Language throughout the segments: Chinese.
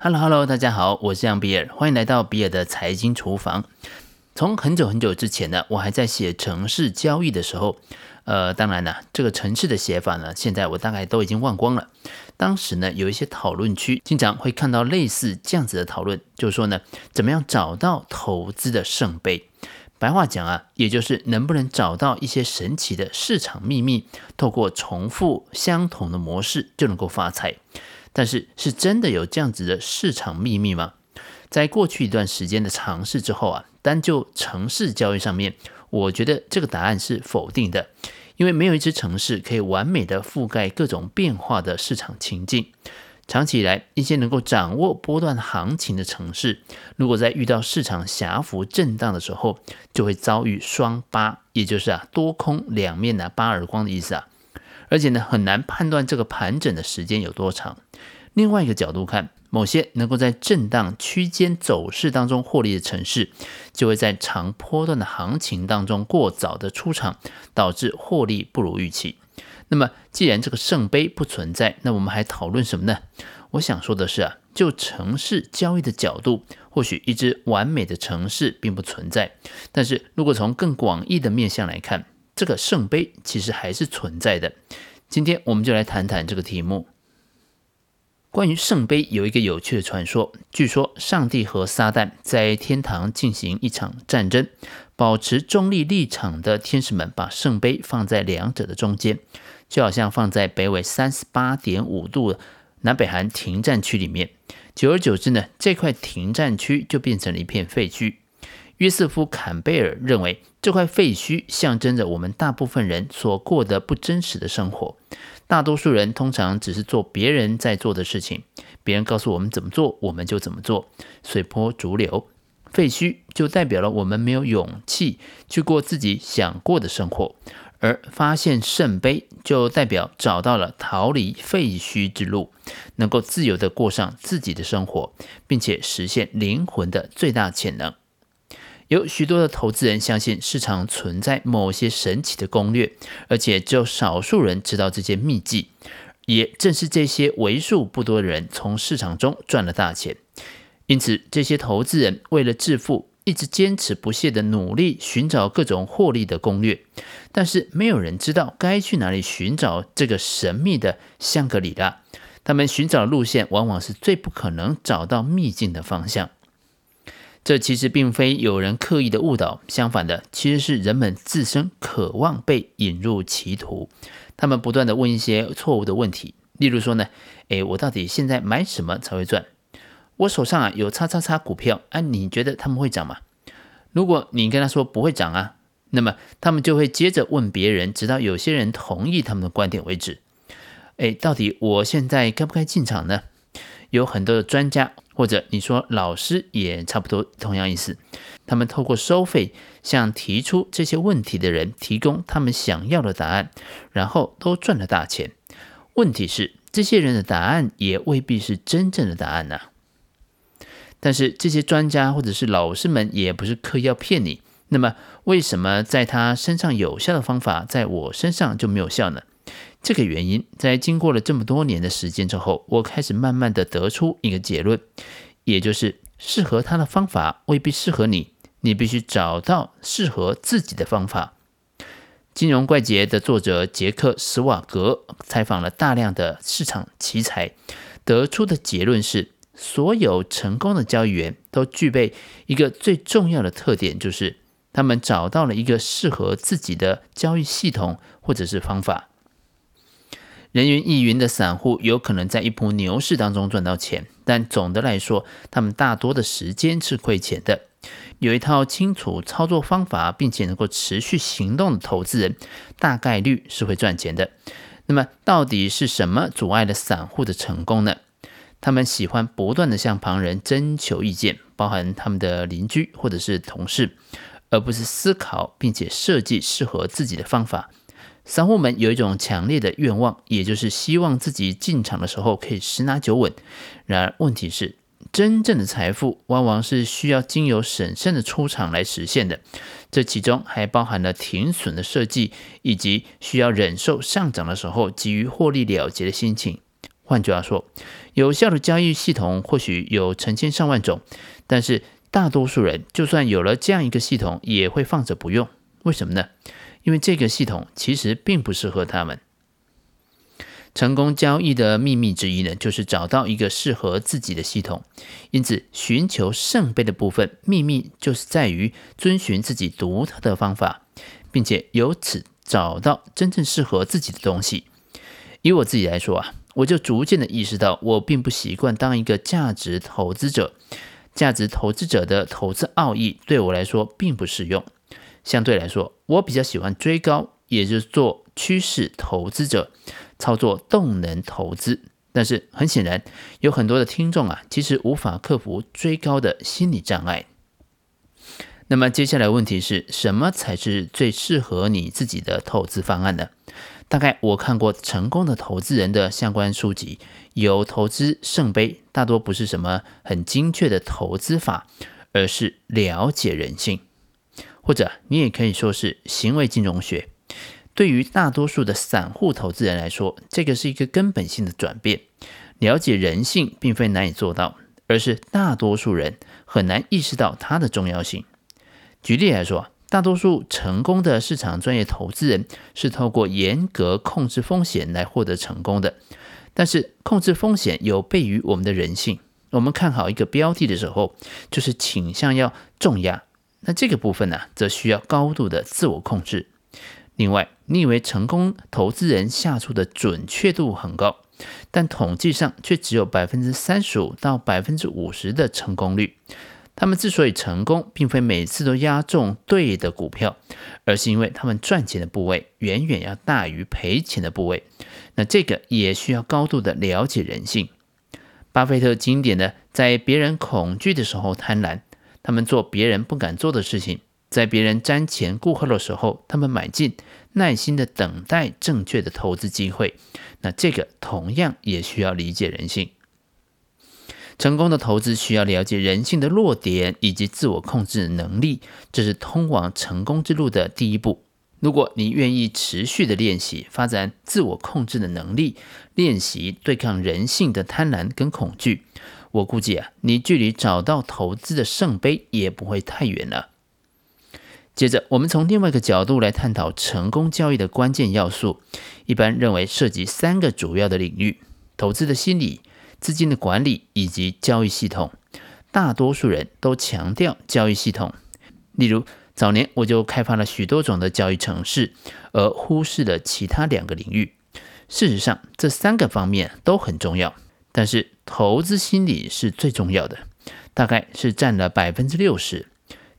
Hello Hello，大家好，我是杨比尔，欢迎来到比尔的财经厨房。从很久很久之前呢，我还在写城市交易的时候，呃，当然呢，这个城市的写法呢，现在我大概都已经忘光了。当时呢，有一些讨论区经常会看到类似这样子的讨论，就是说呢，怎么样找到投资的圣杯？白话讲啊，也就是能不能找到一些神奇的市场秘密，透过重复相同的模式就能够发财。但是，是真的有这样子的市场秘密吗？在过去一段时间的尝试之后啊，单就程式交易上面，我觉得这个答案是否定的，因为没有一只程式可以完美的覆盖各种变化的市场情境。长期以来，一些能够掌握波段行情的程式，如果在遇到市场狭幅震荡的时候，就会遭遇双巴，也就是啊多空两面的巴耳光的意思啊。而且呢，很难判断这个盘整的时间有多长。另外一个角度看，某些能够在震荡区间走势当中获利的城市，就会在长波段的行情当中过早的出场，导致获利不如预期。那么，既然这个圣杯不存在，那我们还讨论什么呢？我想说的是啊，就城市交易的角度，或许一只完美的城市并不存在。但是如果从更广义的面向来看，这个圣杯其实还是存在的。今天我们就来谈谈这个题目。关于圣杯有一个有趣的传说，据说上帝和撒旦在天堂进行一场战争，保持中立立场的天使们把圣杯放在两者的中间，就好像放在北纬三十八点五度南北韩停战区里面。久而久之呢，这块停战区就变成了一片废墟。约瑟夫·坎贝尔认为，这块废墟象征着我们大部分人所过的不真实的生活。大多数人通常只是做别人在做的事情，别人告诉我们怎么做，我们就怎么做，随波逐流。废墟就代表了我们没有勇气去过自己想过的生活，而发现圣杯就代表找到了逃离废墟之路，能够自由地过上自己的生活，并且实现灵魂的最大潜能。有许多的投资人相信市场存在某些神奇的攻略，而且只有少数人知道这些秘技。也正是这些为数不多的人从市场中赚了大钱。因此，这些投资人为了致富，一直坚持不懈地努力寻找各种获利的攻略。但是，没有人知道该去哪里寻找这个神秘的香格里拉。他们寻找的路线往往是最不可能找到秘境的方向。这其实并非有人刻意的误导，相反的，其实是人们自身渴望被引入歧途。他们不断地问一些错误的问题，例如说呢，诶，我到底现在买什么才会赚？我手上啊有叉叉叉股票，哎，你觉得他们会涨吗？如果你跟他说不会涨啊，那么他们就会接着问别人，直到有些人同意他们的观点为止。诶，到底我现在该不该进场呢？有很多的专家。或者你说老师也差不多同样意思，他们透过收费向提出这些问题的人提供他们想要的答案，然后都赚了大钱。问题是，这些人的答案也未必是真正的答案呢。但是这些专家或者是老师们也不是刻意要骗你。那么为什么在他身上有效的方法，在我身上就没有效呢？这个原因，在经过了这么多年的时间之后，我开始慢慢的得出一个结论，也就是适合他的方法未必适合你，你必须找到适合自己的方法。《金融怪杰》的作者杰克·史瓦格采访了大量的市场奇才，得出的结论是，所有成功的交易员都具备一个最重要的特点，就是他们找到了一个适合自己的交易系统或者是方法。人云亦云的散户有可能在一波牛市当中赚到钱，但总的来说，他们大多的时间是亏钱的。有一套清楚操作方法，并且能够持续行动的投资人，大概率是会赚钱的。那么，到底是什么阻碍了散户的成功呢？他们喜欢不断地向旁人征求意见，包含他们的邻居或者是同事，而不是思考并且设计适合自己的方法。散户们有一种强烈的愿望，也就是希望自己进场的时候可以十拿九稳。然而，问题是，真正的财富往往是需要经由审慎的出场来实现的。这其中还包含了停损的设计，以及需要忍受上涨的时候急于获利了结的心情。换句话说，有效的交易系统或许有成千上万种，但是大多数人就算有了这样一个系统，也会放着不用。为什么呢？因为这个系统其实并不适合他们。成功交易的秘密之一呢，就是找到一个适合自己的系统。因此，寻求圣杯的部分秘密就是在于遵循自己独特的方法，并且由此找到真正适合自己的东西。以我自己来说啊，我就逐渐的意识到，我并不习惯当一个价值投资者。价值投资者的投资奥义对我来说并不适用。相对来说，我比较喜欢追高，也就是做趋势投资者。操作动能投资，但是很显然，有很多的听众啊，其实无法克服追高的心理障碍。那么接下来问题是什么才是最适合你自己的投资方案呢？大概我看过成功的投资人的相关书籍，有投资圣杯，大多不是什么很精确的投资法，而是了解人性，或者你也可以说是行为金融学。对于大多数的散户投资人来说，这个是一个根本性的转变。了解人性并非难以做到，而是大多数人很难意识到它的重要性。举例来说，大多数成功的市场专业投资人是透过严格控制风险来获得成功的。但是，控制风险有悖于我们的人性。我们看好一个标的的时候，就是倾向要重压。那这个部分呢，则需要高度的自我控制。另外，你以为成功投资人下注的准确度很高，但统计上却只有百分之三十五到百分之五十的成功率。他们之所以成功，并非每次都押中对的股票，而是因为他们赚钱的部位远远要大于赔钱的部位。那这个也需要高度的了解人性。巴菲特经典的，在别人恐惧的时候贪婪，他们做别人不敢做的事情。在别人瞻前顾后的时候，他们买进，耐心的等待正确的投资机会。那这个同样也需要理解人性。成功的投资需要了解人性的弱点以及自我控制能力，这是通往成功之路的第一步。如果你愿意持续的练习，发展自我控制的能力，练习对抗人性的贪婪跟恐惧，我估计啊，你距离找到投资的圣杯也不会太远了。接着，我们从另外一个角度来探讨成功交易的关键要素。一般认为涉及三个主要的领域：投资的心理、资金的管理以及交易系统。大多数人都强调交易系统，例如早年我就开发了许多种的交易程式，而忽视了其他两个领域。事实上，这三个方面都很重要，但是投资心理是最重要的，大概是占了百分之六十。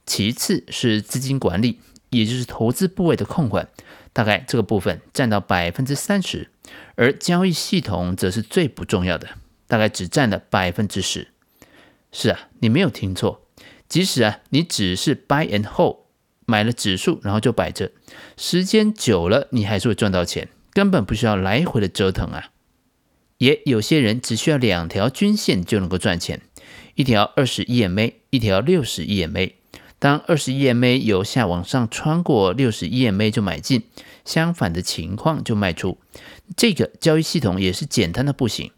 其次是资金管理，也就是投资部位的控管，大概这个部分占到百分之三十，而交易系统则是最不重要的，大概只占了百分之十。是啊，你没有听错，即使啊你只是 buy and hold，买了指数然后就摆着，时间久了你还是会赚到钱，根本不需要来回的折腾啊。也有些人只需要两条均线就能够赚钱，一条二十 EMA，一条六十 EMA。当二十 EMA 由下往上穿过六十 EMA 就买进，相反的情况就卖出。这个交易系统也是简单的不行。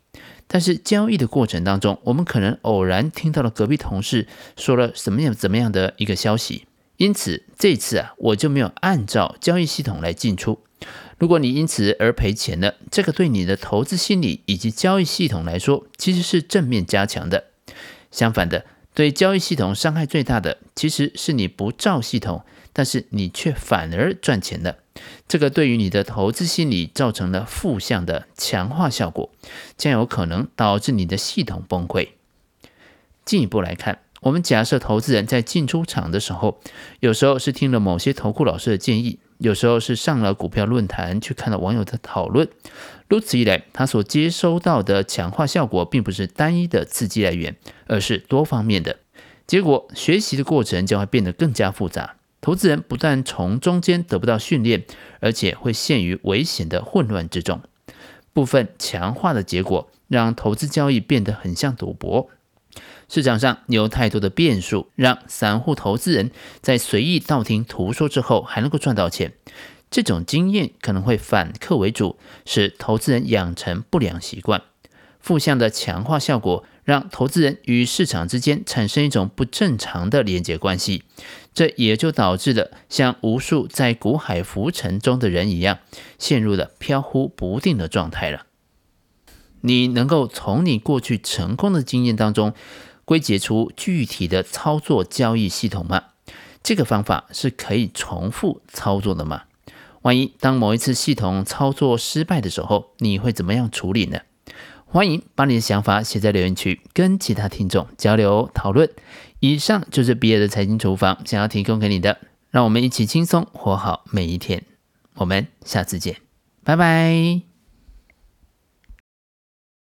但是交易的过程当中，我们可能偶然听到了隔壁同事说了什么样怎么样的一个消息，因此这次啊我就没有按照交易系统来进出。如果你因此而赔钱了，这个对你的投资心理以及交易系统来说其实是正面加强的。相反的。对交易系统伤害最大的，其实是你不照系统，但是你却反而赚钱了。这个对于你的投资心理造成了负向的强化效果，将有可能导致你的系统崩溃。进一步来看，我们假设投资人在进出场的时候，有时候是听了某些投顾老师的建议，有时候是上了股票论坛去看了网友的讨论。如此一来，他所接收到的强化效果并不是单一的刺激来源，而是多方面的。结果，学习的过程将会变得更加复杂。投资人不但从中间得不到训练，而且会陷于危险的混乱之中。部分强化的结果，让投资交易变得很像赌博。市场上有太多的变数，让散户投资人在随意道听途说之后，还能够赚到钱。这种经验可能会反客为主，使投资人养成不良习惯。负向的强化效果，让投资人与市场之间产生一种不正常的连接关系，这也就导致了像无数在股海浮沉中的人一样，陷入了飘忽不定的状态了。你能够从你过去成功的经验当中归结出具体的操作交易系统吗？这个方法是可以重复操作的吗？万一当某一次系统操作失败的时候，你会怎么样处理呢？欢迎把你的想法写在留言区，跟其他听众交流讨论。以上就是比尔的财经厨房想要提供给你的，让我们一起轻松活好每一天。我们下次见，拜拜。